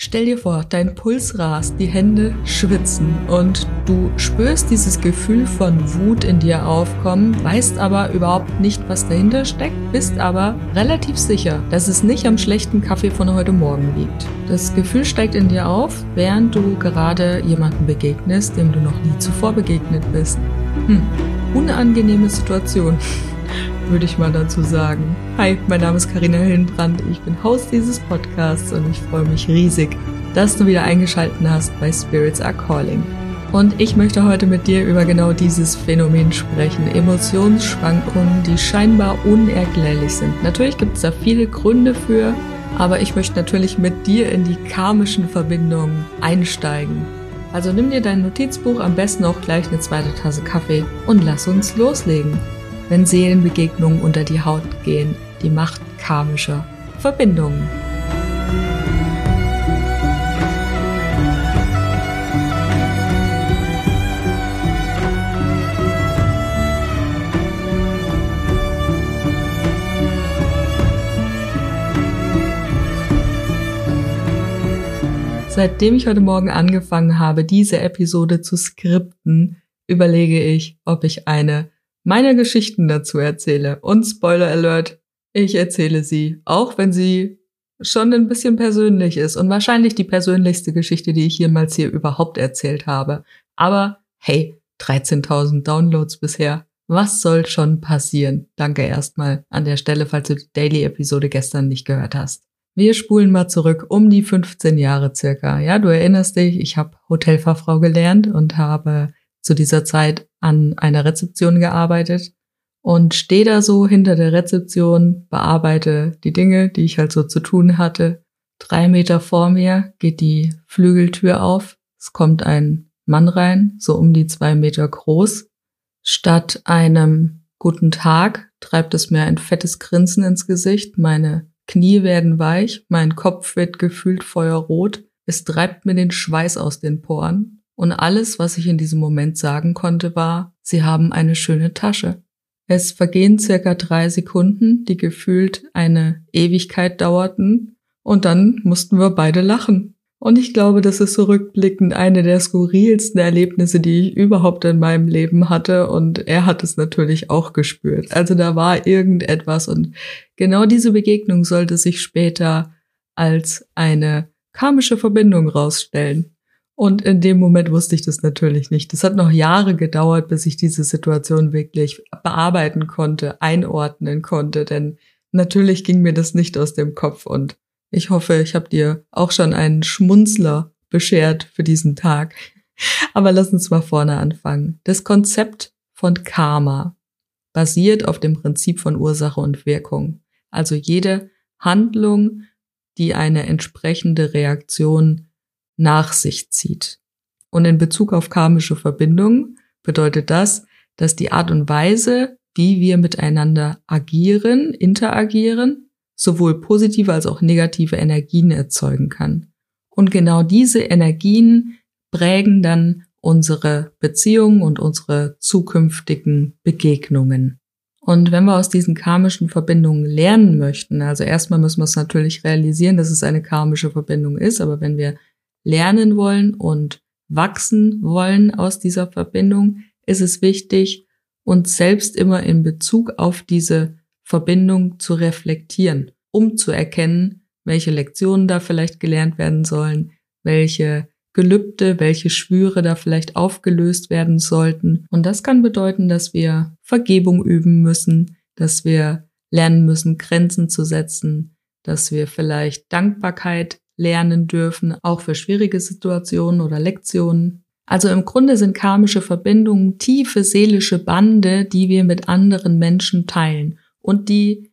Stell dir vor, dein Puls rast, die Hände schwitzen und du spürst dieses Gefühl von Wut in dir aufkommen, weißt aber überhaupt nicht, was dahinter steckt, bist aber relativ sicher, dass es nicht am schlechten Kaffee von heute Morgen liegt. Das Gefühl steigt in dir auf, während du gerade jemanden begegnest, dem du noch nie zuvor begegnet bist. Hm, unangenehme Situation würde ich mal dazu sagen. Hi, mein Name ist Karina Hillenbrand, ich bin Host dieses Podcasts und ich freue mich riesig, dass du wieder eingeschaltet hast bei Spirits Are Calling. Und ich möchte heute mit dir über genau dieses Phänomen sprechen. Emotionsschwankungen, die scheinbar unerklärlich sind. Natürlich gibt es da viele Gründe für, aber ich möchte natürlich mit dir in die karmischen Verbindungen einsteigen. Also nimm dir dein Notizbuch, am besten auch gleich eine zweite Tasse Kaffee und lass uns loslegen wenn Seelenbegegnungen unter die Haut gehen, die Macht karmischer Verbindungen. Seitdem ich heute Morgen angefangen habe, diese Episode zu skripten, überlege ich, ob ich eine meine Geschichten dazu erzähle. Und Spoiler Alert, ich erzähle sie, auch wenn sie schon ein bisschen persönlich ist und wahrscheinlich die persönlichste Geschichte, die ich jemals hier überhaupt erzählt habe. Aber hey, 13.000 Downloads bisher. Was soll schon passieren? Danke erstmal an der Stelle, falls du die Daily-Episode gestern nicht gehört hast. Wir spulen mal zurück um die 15 Jahre circa. Ja, du erinnerst dich, ich habe Hotelfachfrau gelernt und habe zu dieser Zeit an einer Rezeption gearbeitet und stehe da so hinter der Rezeption, bearbeite die Dinge, die ich halt so zu tun hatte. Drei Meter vor mir geht die Flügeltür auf. Es kommt ein Mann rein, so um die zwei Meter groß. Statt einem guten Tag treibt es mir ein fettes Grinsen ins Gesicht. Meine Knie werden weich, mein Kopf wird gefühlt feuerrot. Es treibt mir den Schweiß aus den Poren. Und alles, was ich in diesem Moment sagen konnte, war, Sie haben eine schöne Tasche. Es vergehen circa drei Sekunden, die gefühlt eine Ewigkeit dauerten, und dann mussten wir beide lachen. Und ich glaube, das ist zurückblickend eine der skurrilsten Erlebnisse, die ich überhaupt in meinem Leben hatte. Und er hat es natürlich auch gespürt. Also da war irgendetwas. Und genau diese Begegnung sollte sich später als eine karmische Verbindung rausstellen. Und in dem Moment wusste ich das natürlich nicht. Das hat noch Jahre gedauert, bis ich diese Situation wirklich bearbeiten konnte, einordnen konnte, denn natürlich ging mir das nicht aus dem Kopf und ich hoffe, ich habe dir auch schon einen Schmunzler beschert für diesen Tag. Aber lass uns mal vorne anfangen. Das Konzept von Karma basiert auf dem Prinzip von Ursache und Wirkung. Also jede Handlung, die eine entsprechende Reaktion nach sich zieht. Und in Bezug auf karmische Verbindungen bedeutet das, dass die Art und Weise, wie wir miteinander agieren, interagieren, sowohl positive als auch negative Energien erzeugen kann. Und genau diese Energien prägen dann unsere Beziehungen und unsere zukünftigen Begegnungen. Und wenn wir aus diesen karmischen Verbindungen lernen möchten, also erstmal müssen wir es natürlich realisieren, dass es eine karmische Verbindung ist, aber wenn wir lernen wollen und wachsen wollen aus dieser Verbindung, ist es wichtig, uns selbst immer in Bezug auf diese Verbindung zu reflektieren, um zu erkennen, welche Lektionen da vielleicht gelernt werden sollen, welche Gelübde, welche Schwüre da vielleicht aufgelöst werden sollten. Und das kann bedeuten, dass wir Vergebung üben müssen, dass wir lernen müssen, Grenzen zu setzen, dass wir vielleicht Dankbarkeit lernen dürfen, auch für schwierige Situationen oder Lektionen. Also im Grunde sind karmische Verbindungen tiefe seelische Bande, die wir mit anderen Menschen teilen und die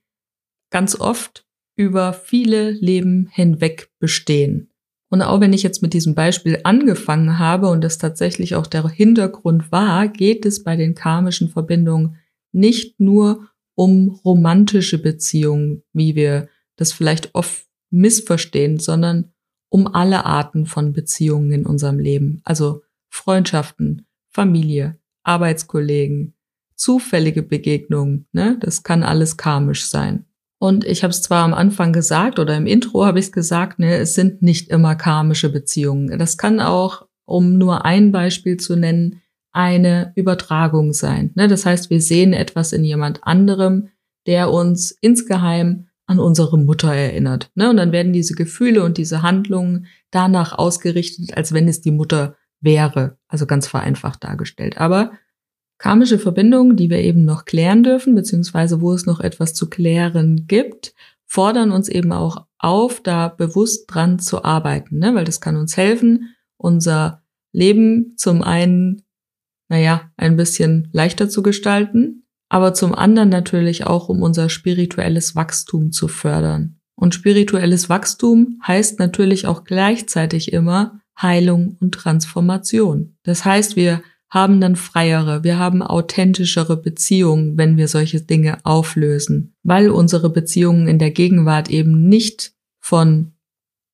ganz oft über viele Leben hinweg bestehen. Und auch wenn ich jetzt mit diesem Beispiel angefangen habe und das tatsächlich auch der Hintergrund war, geht es bei den karmischen Verbindungen nicht nur um romantische Beziehungen, wie wir das vielleicht oft missverstehen, sondern um alle Arten von Beziehungen in unserem Leben, also Freundschaften, Familie, Arbeitskollegen, zufällige Begegnungen, ne? Das kann alles karmisch sein. Und ich habe es zwar am Anfang gesagt oder im Intro habe ich es gesagt, ne, es sind nicht immer karmische Beziehungen. Das kann auch, um nur ein Beispiel zu nennen, eine Übertragung sein. Ne? Das heißt, wir sehen etwas in jemand anderem, der uns insgeheim an unsere Mutter erinnert. Ne? Und dann werden diese Gefühle und diese Handlungen danach ausgerichtet, als wenn es die Mutter wäre. Also ganz vereinfacht dargestellt. Aber karmische Verbindungen, die wir eben noch klären dürfen, beziehungsweise wo es noch etwas zu klären gibt, fordern uns eben auch auf, da bewusst dran zu arbeiten, ne? weil das kann uns helfen, unser Leben zum einen, naja, ein bisschen leichter zu gestalten, aber zum anderen natürlich auch, um unser spirituelles Wachstum zu fördern. Und spirituelles Wachstum heißt natürlich auch gleichzeitig immer Heilung und Transformation. Das heißt, wir haben dann freiere, wir haben authentischere Beziehungen, wenn wir solche Dinge auflösen, weil unsere Beziehungen in der Gegenwart eben nicht von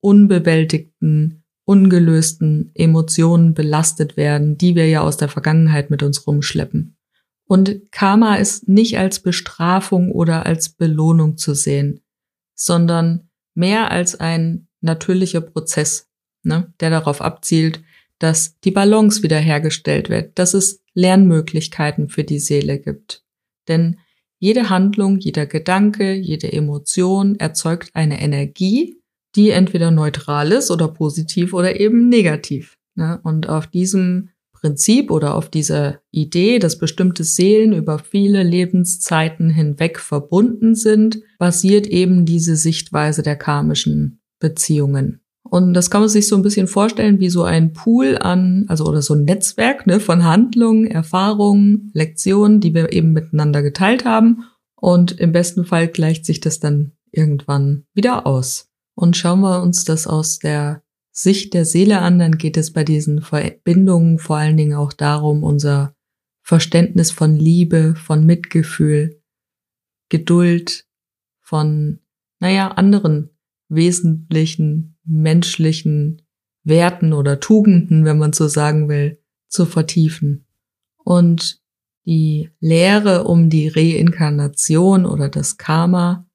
unbewältigten, ungelösten Emotionen belastet werden, die wir ja aus der Vergangenheit mit uns rumschleppen. Und Karma ist nicht als Bestrafung oder als Belohnung zu sehen, sondern mehr als ein natürlicher Prozess, ne, der darauf abzielt, dass die Balance wiederhergestellt wird, dass es Lernmöglichkeiten für die Seele gibt. Denn jede Handlung, jeder Gedanke, jede Emotion erzeugt eine Energie, die entweder neutral ist oder positiv oder eben negativ. Ne? Und auf diesem Prinzip oder auf dieser Idee, dass bestimmte Seelen über viele Lebenszeiten hinweg verbunden sind, basiert eben diese Sichtweise der karmischen Beziehungen. Und das kann man sich so ein bisschen vorstellen wie so ein Pool an, also oder so ein Netzwerk ne, von Handlungen, Erfahrungen, Lektionen, die wir eben miteinander geteilt haben. Und im besten Fall gleicht sich das dann irgendwann wieder aus. Und schauen wir uns das aus der Sicht der Seele an, dann geht es bei diesen Verbindungen vor allen Dingen auch darum, unser Verständnis von Liebe, von Mitgefühl, Geduld, von, naja, anderen wesentlichen menschlichen Werten oder Tugenden, wenn man so sagen will, zu vertiefen. Und die Lehre um die Reinkarnation oder das Karma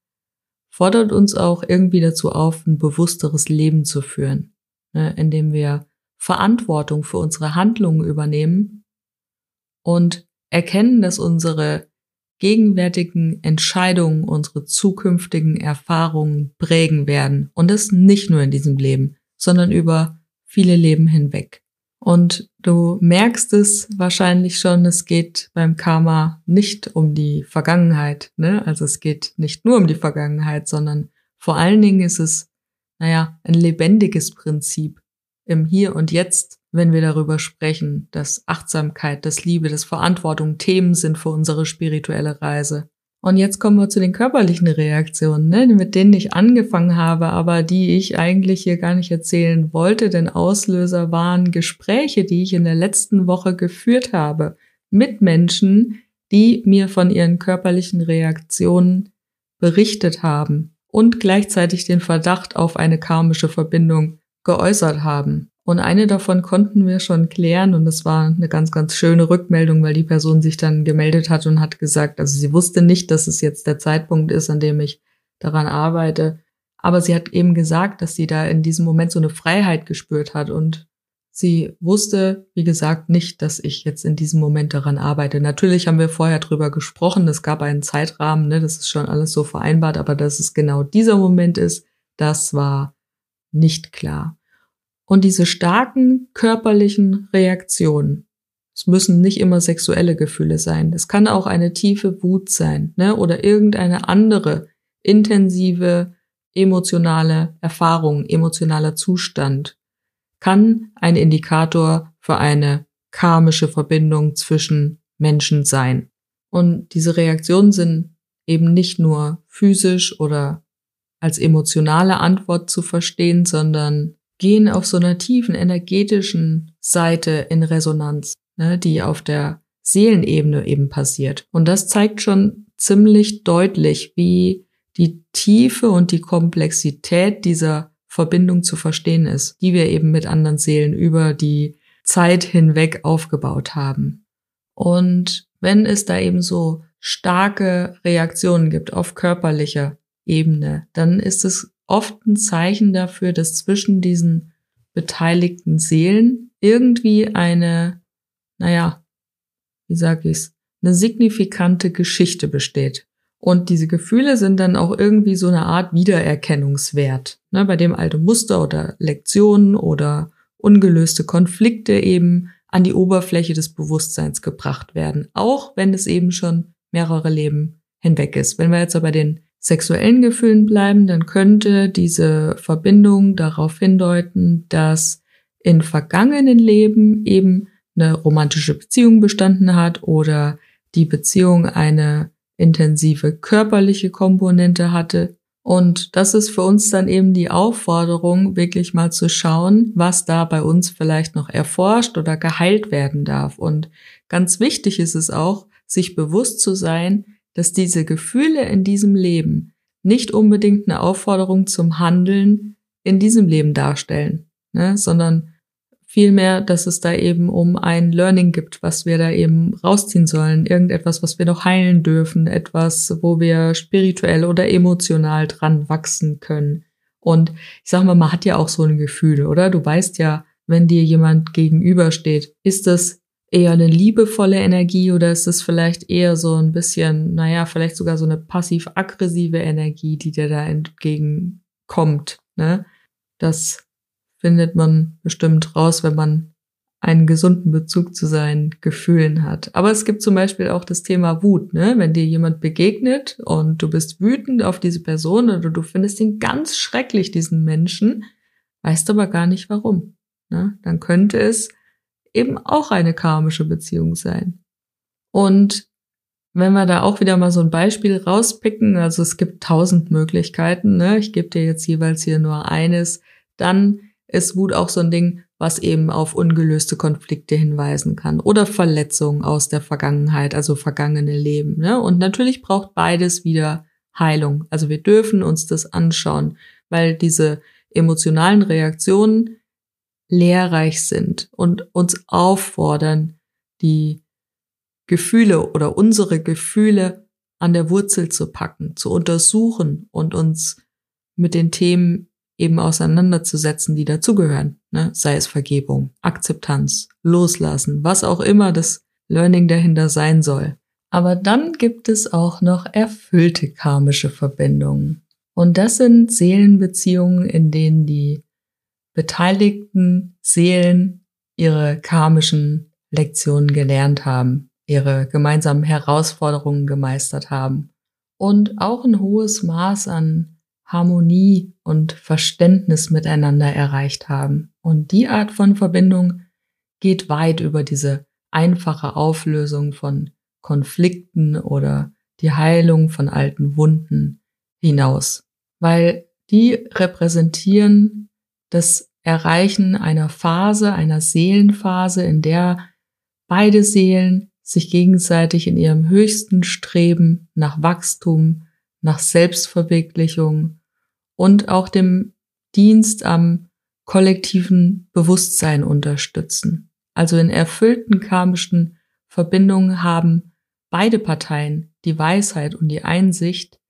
fordert uns auch irgendwie dazu auf, ein bewussteres Leben zu führen, ne, indem wir Verantwortung für unsere Handlungen übernehmen und erkennen, dass unsere gegenwärtigen Entscheidungen unsere zukünftigen Erfahrungen prägen werden. Und das nicht nur in diesem Leben, sondern über viele Leben hinweg. Und du merkst es wahrscheinlich schon, es geht beim Karma nicht um die Vergangenheit. Ne? Also es geht nicht nur um die Vergangenheit, sondern vor allen Dingen ist es, naja, ein lebendiges Prinzip im Hier und Jetzt wenn wir darüber sprechen, dass Achtsamkeit, dass Liebe, dass Verantwortung Themen sind für unsere spirituelle Reise. Und jetzt kommen wir zu den körperlichen Reaktionen, ne, mit denen ich angefangen habe, aber die ich eigentlich hier gar nicht erzählen wollte, denn Auslöser waren Gespräche, die ich in der letzten Woche geführt habe mit Menschen, die mir von ihren körperlichen Reaktionen berichtet haben und gleichzeitig den Verdacht auf eine karmische Verbindung geäußert haben. Und eine davon konnten wir schon klären und das war eine ganz, ganz schöne Rückmeldung, weil die Person sich dann gemeldet hat und hat gesagt, also sie wusste nicht, dass es jetzt der Zeitpunkt ist, an dem ich daran arbeite. Aber sie hat eben gesagt, dass sie da in diesem Moment so eine Freiheit gespürt hat und sie wusste, wie gesagt, nicht, dass ich jetzt in diesem Moment daran arbeite. Natürlich haben wir vorher drüber gesprochen, es gab einen Zeitrahmen, ne, das ist schon alles so vereinbart, aber dass es genau dieser Moment ist, das war nicht klar. Und diese starken körperlichen Reaktionen, es müssen nicht immer sexuelle Gefühle sein, es kann auch eine tiefe Wut sein, ne, oder irgendeine andere intensive emotionale Erfahrung, emotionaler Zustand, kann ein Indikator für eine karmische Verbindung zwischen Menschen sein. Und diese Reaktionen sind eben nicht nur physisch oder als emotionale Antwort zu verstehen, sondern gehen auf so einer tiefen energetischen Seite in Resonanz, ne, die auf der Seelenebene eben passiert. Und das zeigt schon ziemlich deutlich, wie die Tiefe und die Komplexität dieser Verbindung zu verstehen ist, die wir eben mit anderen Seelen über die Zeit hinweg aufgebaut haben. Und wenn es da eben so starke Reaktionen gibt auf körperlicher Ebene, dann ist es oft ein Zeichen dafür, dass zwischen diesen beteiligten Seelen irgendwie eine, naja, wie sage ich's, eine signifikante Geschichte besteht. Und diese Gefühle sind dann auch irgendwie so eine Art Wiedererkennungswert, ne, bei dem alte Muster oder Lektionen oder ungelöste Konflikte eben an die Oberfläche des Bewusstseins gebracht werden, auch wenn es eben schon mehrere Leben hinweg ist. Wenn wir jetzt aber den sexuellen Gefühlen bleiben, dann könnte diese Verbindung darauf hindeuten, dass in vergangenen Leben eben eine romantische Beziehung bestanden hat oder die Beziehung eine intensive körperliche Komponente hatte. Und das ist für uns dann eben die Aufforderung, wirklich mal zu schauen, was da bei uns vielleicht noch erforscht oder geheilt werden darf. Und ganz wichtig ist es auch, sich bewusst zu sein, dass diese Gefühle in diesem Leben nicht unbedingt eine Aufforderung zum Handeln in diesem Leben darstellen, ne, sondern vielmehr, dass es da eben um ein Learning gibt, was wir da eben rausziehen sollen, irgendetwas, was wir noch heilen dürfen, etwas, wo wir spirituell oder emotional dran wachsen können. Und ich sag mal, man hat ja auch so ein Gefühl, oder? Du weißt ja, wenn dir jemand gegenübersteht, ist das eher eine liebevolle Energie oder ist es vielleicht eher so ein bisschen, naja, vielleicht sogar so eine passiv-aggressive Energie, die dir da entgegenkommt, ne? Das findet man bestimmt raus, wenn man einen gesunden Bezug zu seinen Gefühlen hat. Aber es gibt zum Beispiel auch das Thema Wut, ne? Wenn dir jemand begegnet und du bist wütend auf diese Person oder du findest ihn ganz schrecklich, diesen Menschen, weißt aber gar nicht warum. Ne? Dann könnte es eben auch eine karmische Beziehung sein. Und wenn wir da auch wieder mal so ein Beispiel rauspicken, also es gibt tausend Möglichkeiten, ne? ich gebe dir jetzt jeweils hier nur eines, dann ist Wut auch so ein Ding, was eben auf ungelöste Konflikte hinweisen kann oder Verletzungen aus der Vergangenheit, also vergangene Leben. Ne? Und natürlich braucht beides wieder Heilung. Also wir dürfen uns das anschauen, weil diese emotionalen Reaktionen lehrreich sind und uns auffordern, die Gefühle oder unsere Gefühle an der Wurzel zu packen, zu untersuchen und uns mit den Themen eben auseinanderzusetzen, die dazugehören, ne? sei es Vergebung, Akzeptanz, Loslassen, was auch immer das Learning dahinter sein soll. Aber dann gibt es auch noch erfüllte karmische Verbindungen. Und das sind Seelenbeziehungen, in denen die beteiligten Seelen ihre karmischen Lektionen gelernt haben, ihre gemeinsamen Herausforderungen gemeistert haben und auch ein hohes Maß an Harmonie und Verständnis miteinander erreicht haben. Und die Art von Verbindung geht weit über diese einfache Auflösung von Konflikten oder die Heilung von alten Wunden hinaus, weil die repräsentieren das Erreichen einer Phase, einer Seelenphase, in der beide Seelen sich gegenseitig in ihrem höchsten Streben nach Wachstum, nach Selbstverwirklichung und auch dem Dienst am kollektiven Bewusstsein unterstützen. Also in erfüllten karmischen Verbindungen haben beide Parteien die Weisheit und die Einsicht,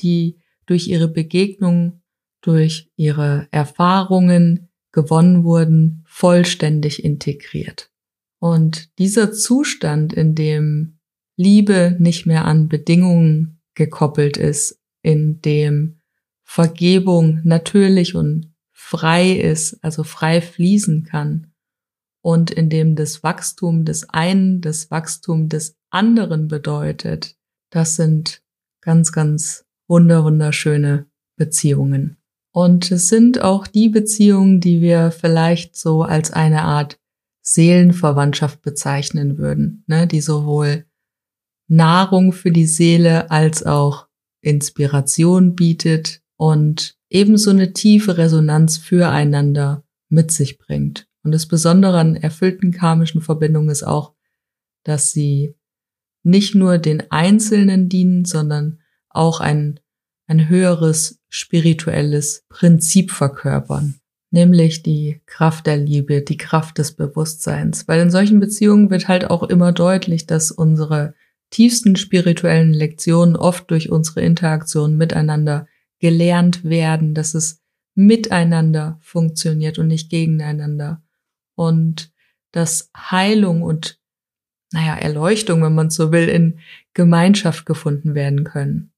die durch ihre Begegnung durch ihre Erfahrungen gewonnen wurden, vollständig integriert. Und dieser Zustand, in dem Liebe nicht mehr an Bedingungen gekoppelt ist, in dem Vergebung natürlich und frei ist, also frei fließen kann, und in dem das Wachstum des einen das Wachstum des anderen bedeutet, das sind ganz, ganz wunder, wunderschöne Beziehungen. Und es sind auch die Beziehungen, die wir vielleicht so als eine Art Seelenverwandtschaft bezeichnen würden, ne, die sowohl Nahrung für die Seele als auch Inspiration bietet und ebenso eine tiefe Resonanz füreinander mit sich bringt. Und das Besondere an erfüllten karmischen Verbindungen ist auch, dass sie nicht nur den Einzelnen dienen, sondern auch ein, ein höheres spirituelles Prinzip verkörpern, nämlich die Kraft der Liebe, die Kraft des Bewusstseins. Weil in solchen Beziehungen wird halt auch immer deutlich, dass unsere tiefsten spirituellen Lektionen oft durch unsere Interaktion miteinander gelernt werden, dass es miteinander funktioniert und nicht gegeneinander. Und dass Heilung und, naja, Erleuchtung, wenn man so will, in Gemeinschaft gefunden werden können.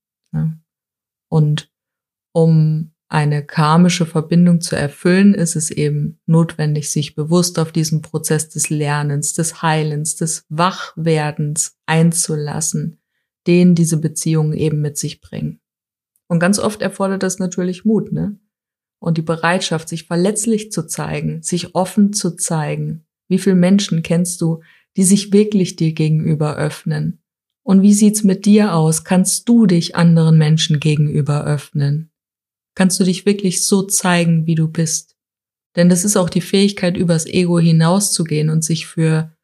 Und um eine karmische Verbindung zu erfüllen, ist es eben notwendig, sich bewusst auf diesen Prozess des Lernens, des Heilens, des Wachwerdens einzulassen, den diese Beziehungen eben mit sich bringen. Und ganz oft erfordert das natürlich Mut, ne? Und die Bereitschaft, sich verletzlich zu zeigen, sich offen zu zeigen. Wie viele Menschen kennst du, die sich wirklich dir gegenüber öffnen? Und wie sieht's mit dir aus? Kannst du dich anderen Menschen gegenüber öffnen? Kannst du dich wirklich so zeigen, wie du bist. Denn das ist auch die Fähigkeit, übers Ego hinauszugehen und sich für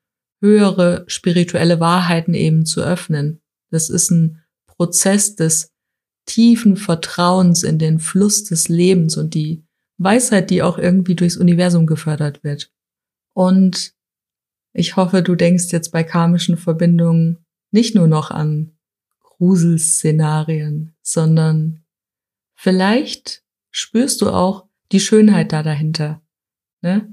höhere spirituelle Wahrheiten eben zu öffnen. Das ist ein Prozess des tiefen Vertrauens in den Fluss des Lebens und die Weisheit, die auch irgendwie durchs Universum gefördert wird. Und ich hoffe, du denkst jetzt bei karmischen Verbindungen nicht nur noch an Gruselszenarien, sondern vielleicht spürst du auch die Schönheit da dahinter. Ne?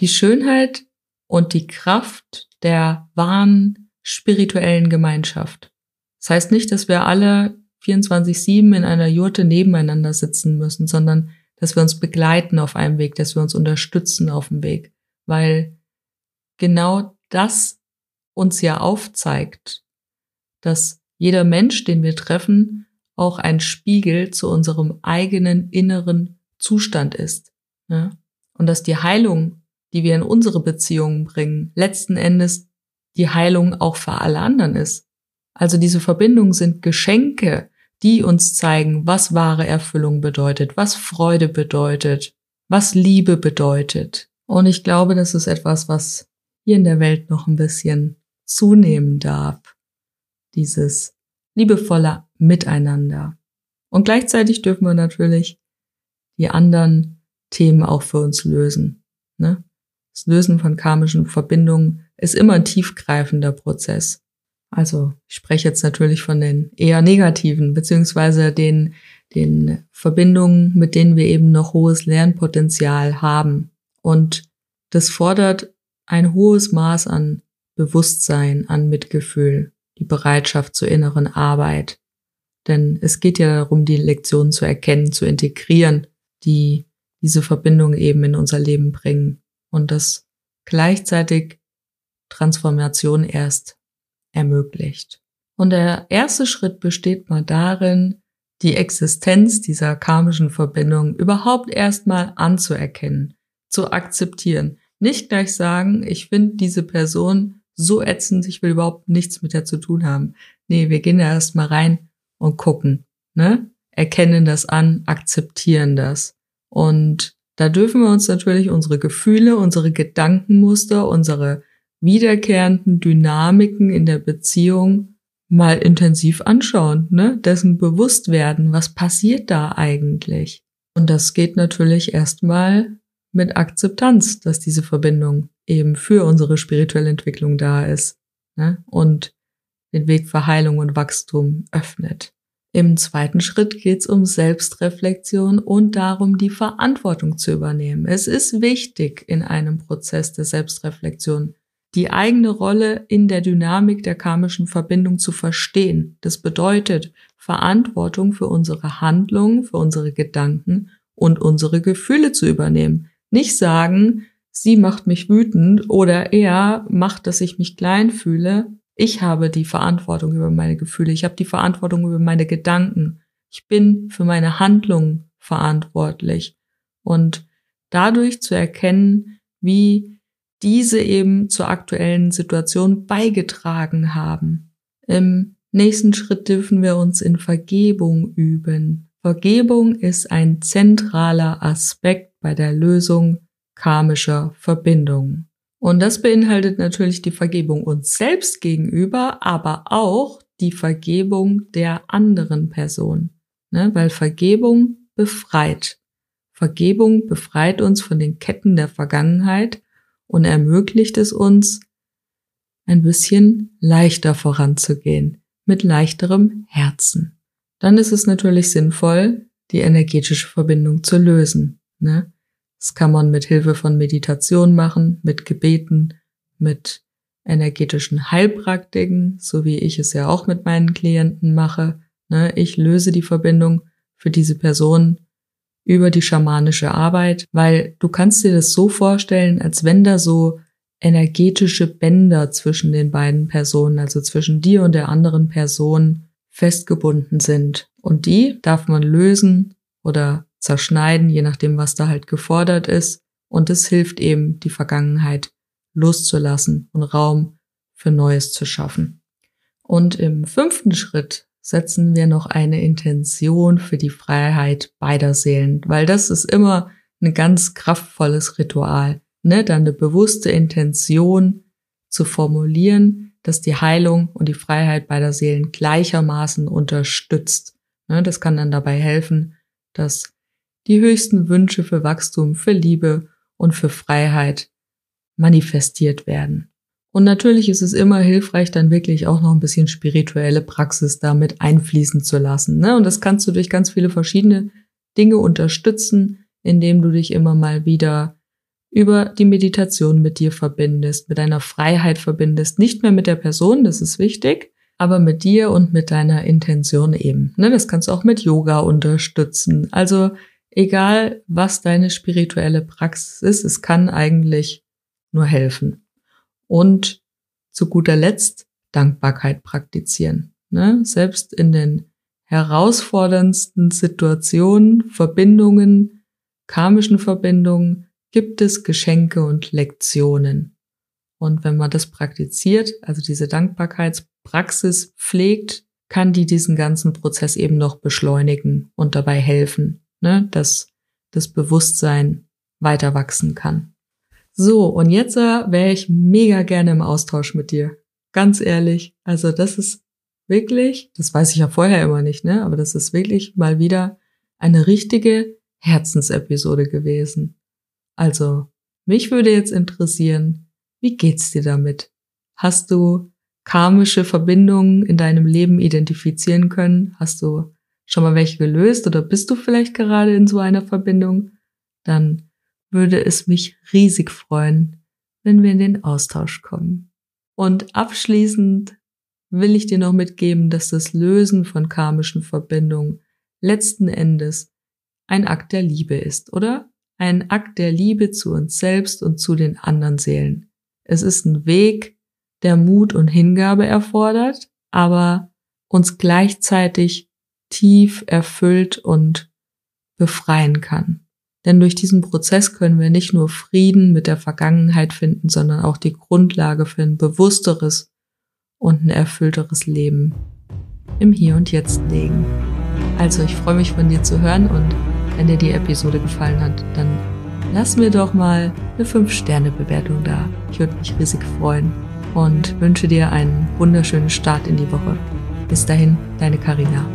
Die Schönheit und die Kraft der wahren spirituellen Gemeinschaft. Das heißt nicht, dass wir alle 24-7 in einer Jurte nebeneinander sitzen müssen, sondern dass wir uns begleiten auf einem Weg, dass wir uns unterstützen auf dem Weg, weil genau das uns ja aufzeigt, dass jeder Mensch, den wir treffen, auch ein Spiegel zu unserem eigenen inneren Zustand ist. Ja? Und dass die Heilung, die wir in unsere Beziehungen bringen, letzten Endes die Heilung auch für alle anderen ist. Also diese Verbindungen sind Geschenke, die uns zeigen, was wahre Erfüllung bedeutet, was Freude bedeutet, was Liebe bedeutet. Und ich glaube, das ist etwas, was hier in der Welt noch ein bisschen zunehmen darf. Dieses liebevolle Miteinander. Und gleichzeitig dürfen wir natürlich die anderen Themen auch für uns lösen. Ne? Das Lösen von karmischen Verbindungen ist immer ein tiefgreifender Prozess. Also ich spreche jetzt natürlich von den eher negativen, beziehungsweise den, den Verbindungen, mit denen wir eben noch hohes Lernpotenzial haben. Und das fordert ein hohes Maß an Bewusstsein, an Mitgefühl die Bereitschaft zur inneren Arbeit. Denn es geht ja darum, die Lektionen zu erkennen, zu integrieren, die diese Verbindung eben in unser Leben bringen und das gleichzeitig Transformation erst ermöglicht. Und der erste Schritt besteht mal darin, die Existenz dieser karmischen Verbindung überhaupt erstmal anzuerkennen, zu akzeptieren. Nicht gleich sagen, ich finde diese Person so ätzend, ich will überhaupt nichts mit der zu tun haben. Nee, wir gehen da erstmal rein und gucken, ne? Erkennen das an, akzeptieren das. Und da dürfen wir uns natürlich unsere Gefühle, unsere Gedankenmuster, unsere wiederkehrenden Dynamiken in der Beziehung mal intensiv anschauen, ne? Dessen bewusst werden, was passiert da eigentlich? Und das geht natürlich erstmal mit Akzeptanz, dass diese Verbindung eben für unsere spirituelle Entwicklung da ist ne? und den Weg für Heilung und Wachstum öffnet. Im zweiten Schritt geht es um Selbstreflexion und darum, die Verantwortung zu übernehmen. Es ist wichtig in einem Prozess der Selbstreflexion, die eigene Rolle in der Dynamik der karmischen Verbindung zu verstehen. Das bedeutet Verantwortung für unsere Handlungen, für unsere Gedanken und unsere Gefühle zu übernehmen. Nicht sagen, sie macht mich wütend oder er macht, dass ich mich klein fühle. Ich habe die Verantwortung über meine Gefühle. Ich habe die Verantwortung über meine Gedanken. Ich bin für meine Handlungen verantwortlich. Und dadurch zu erkennen, wie diese eben zur aktuellen Situation beigetragen haben. Im nächsten Schritt dürfen wir uns in Vergebung üben. Vergebung ist ein zentraler Aspekt bei der Lösung karmischer Verbindungen. Und das beinhaltet natürlich die Vergebung uns selbst gegenüber, aber auch die Vergebung der anderen Person. Ne? Weil Vergebung befreit. Vergebung befreit uns von den Ketten der Vergangenheit und ermöglicht es uns, ein bisschen leichter voranzugehen, mit leichterem Herzen. Dann ist es natürlich sinnvoll, die energetische Verbindung zu lösen. Ne? Das kann man mit Hilfe von Meditation machen, mit Gebeten, mit energetischen Heilpraktiken, so wie ich es ja auch mit meinen Klienten mache. Ne? Ich löse die Verbindung für diese Person über die schamanische Arbeit, weil du kannst dir das so vorstellen, als wenn da so energetische Bänder zwischen den beiden Personen, also zwischen dir und der anderen Person festgebunden sind. Und die darf man lösen oder zerschneiden, je nachdem, was da halt gefordert ist. Und es hilft eben, die Vergangenheit loszulassen und Raum für Neues zu schaffen. Und im fünften Schritt setzen wir noch eine Intention für die Freiheit beider Seelen, weil das ist immer ein ganz kraftvolles Ritual, ne? Dann eine bewusste Intention zu formulieren, dass die Heilung und die Freiheit beider Seelen gleichermaßen unterstützt. Ne? Das kann dann dabei helfen, dass die höchsten Wünsche für Wachstum, für Liebe und für Freiheit manifestiert werden. Und natürlich ist es immer hilfreich, dann wirklich auch noch ein bisschen spirituelle Praxis damit einfließen zu lassen. Ne? Und das kannst du durch ganz viele verschiedene Dinge unterstützen, indem du dich immer mal wieder über die Meditation mit dir verbindest, mit deiner Freiheit verbindest, nicht mehr mit der Person, das ist wichtig, aber mit dir und mit deiner Intention eben. Ne? Das kannst du auch mit Yoga unterstützen. Also egal, was deine spirituelle Praxis ist, es kann eigentlich nur helfen und zu guter Letzt Dankbarkeit praktizieren. Ne? Selbst in den herausforderndsten Situationen, Verbindungen, karmischen Verbindungen gibt es Geschenke und Lektionen. Und wenn man das praktiziert, also diese Dankbarkeitspraxis pflegt, kann die diesen ganzen Prozess eben noch beschleunigen und dabei helfen, ne, dass das Bewusstsein weiter wachsen kann. So, und jetzt äh, wäre ich mega gerne im Austausch mit dir. Ganz ehrlich. Also das ist wirklich, das weiß ich ja vorher immer nicht, ne? Aber das ist wirklich mal wieder eine richtige Herzensepisode gewesen. Also, mich würde jetzt interessieren, wie geht's dir damit? Hast du karmische Verbindungen in deinem Leben identifizieren können? Hast du schon mal welche gelöst oder bist du vielleicht gerade in so einer Verbindung? Dann würde es mich riesig freuen, wenn wir in den Austausch kommen. Und abschließend will ich dir noch mitgeben, dass das Lösen von karmischen Verbindungen letzten Endes ein Akt der Liebe ist, oder? Ein Akt der Liebe zu uns selbst und zu den anderen Seelen. Es ist ein Weg, der Mut und Hingabe erfordert, aber uns gleichzeitig tief erfüllt und befreien kann. Denn durch diesen Prozess können wir nicht nur Frieden mit der Vergangenheit finden, sondern auch die Grundlage für ein bewussteres und ein erfüllteres Leben im Hier und Jetzt legen. Also ich freue mich von dir zu hören und wenn dir die Episode gefallen hat, dann lass mir doch mal eine 5-Sterne-Bewertung da. Ich würde mich riesig freuen und wünsche dir einen wunderschönen Start in die Woche. Bis dahin, deine Karina.